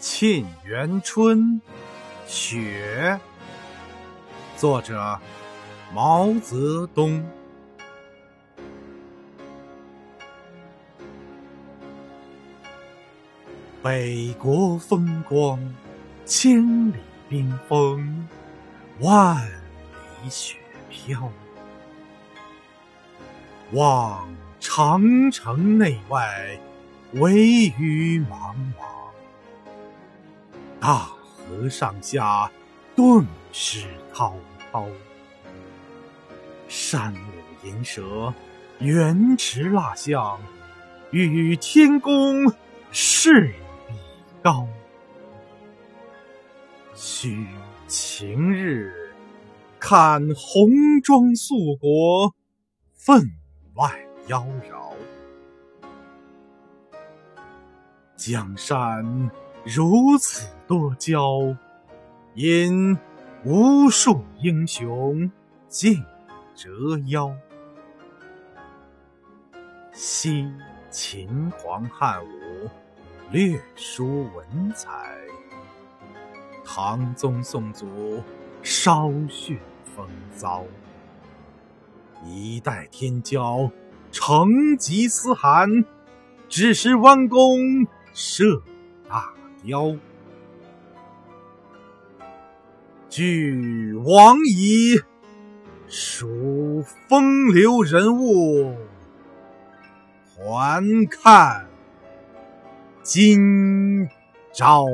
沁园春·雪，作者毛泽东。北国风光，千里冰封，万里雪飘。望长城内外，惟余莽莽。大河上下，顿失滔滔。山舞银蛇，原驰蜡象，与天公试比高。须晴日，看红装素裹，分外妖娆。江山如此。多娇，引无数英雄竞折腰。惜秦皇汉武，略输文采；唐宗宋祖，稍逊风骚。一代天骄，成吉思汗，只是弯弓射大雕。俱往矣，数风流人物，还看今朝。